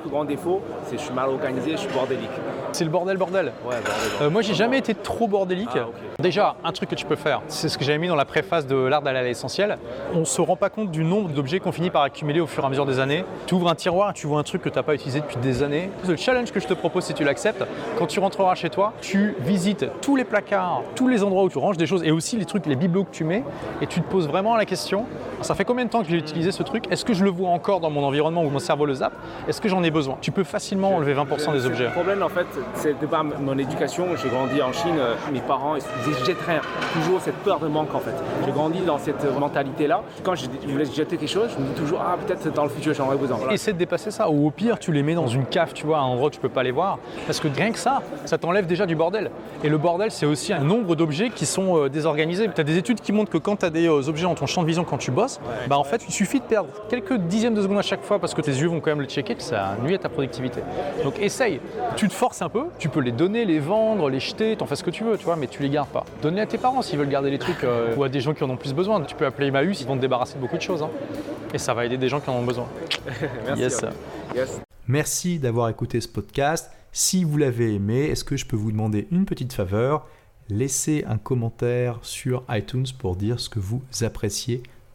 plus grand défaut, c'est que je suis mal organisé, je suis bordélique. C'est le bordel, bordel. Ouais, bordel. Euh, moi, j'ai jamais été trop bordélique. Ah. Déjà, un truc que tu peux faire, c'est ce que j'avais mis dans la préface de l'art d'aller à l'essentiel. On se rend pas compte du nombre d'objets qu'on finit par accumuler au fur et à mesure des années. Tu ouvres un tiroir et tu vois un truc que tu n'as pas utilisé depuis des années. Le challenge que je te propose, si tu l'acceptes, quand tu rentreras chez toi, tu visites tous les placards, tous les endroits où tu ranges des choses et aussi les trucs, les bibelots que tu mets, et tu te poses vraiment la question ça fait combien de temps que j'ai utilisé ce truc? Est-ce que je le vois encore dans mon environnement où mon cerveau le zappe? Est-ce que j'en ai besoin? Tu peux facilement enlever 20% des objets. Le problème, en fait, c'est de par mon éducation. J'ai grandi en Chine. euh, Mes parents, ils jetteraient toujours cette peur de manque, en fait. J'ai grandi dans cette mentalité-là. Quand je voulais jeter quelque chose, je me dis toujours, ah, peut-être dans le futur, j'en aurai besoin. Voilà. Essaie de dépasser ça, ou au pire, tu les mets dans une cave, tu vois, un endroit où tu peux pas les voir. Parce que rien que ça, ça t'enlève déjà du bordel. Et le bordel, c'est aussi un nombre d'objets qui sont euh, désorganisés. Tu as des études qui montrent que quand tu as des euh, objets dans ton champ de vision quand tu bosses, bah en fait, il suffit de perdre quelques dixièmes de secondes à chaque fois parce que tes yeux vont quand même le checker, que ça nuit à ta productivité. Donc essaye. Tu te forces un peu, tu peux les donner, les vendre, les jeter, t'en fais ce que tu veux, tu vois, mais tu les gardes pas. Donne-les à tes parents s'ils veulent garder les trucs, euh, ou à des gens qui en ont plus besoin. Tu peux appeler Emmaüs, ils vont te débarrasser de beaucoup de choses. hein. Et ça va aider des gens qui en ont besoin. Merci. yes. ouais. Yes. Merci d'avoir écouté ce podcast. Si vous l'avez aimé, est-ce que je peux vous demander une petite faveur? Laissez un commentaire sur iTunes pour dire ce que vous appréciez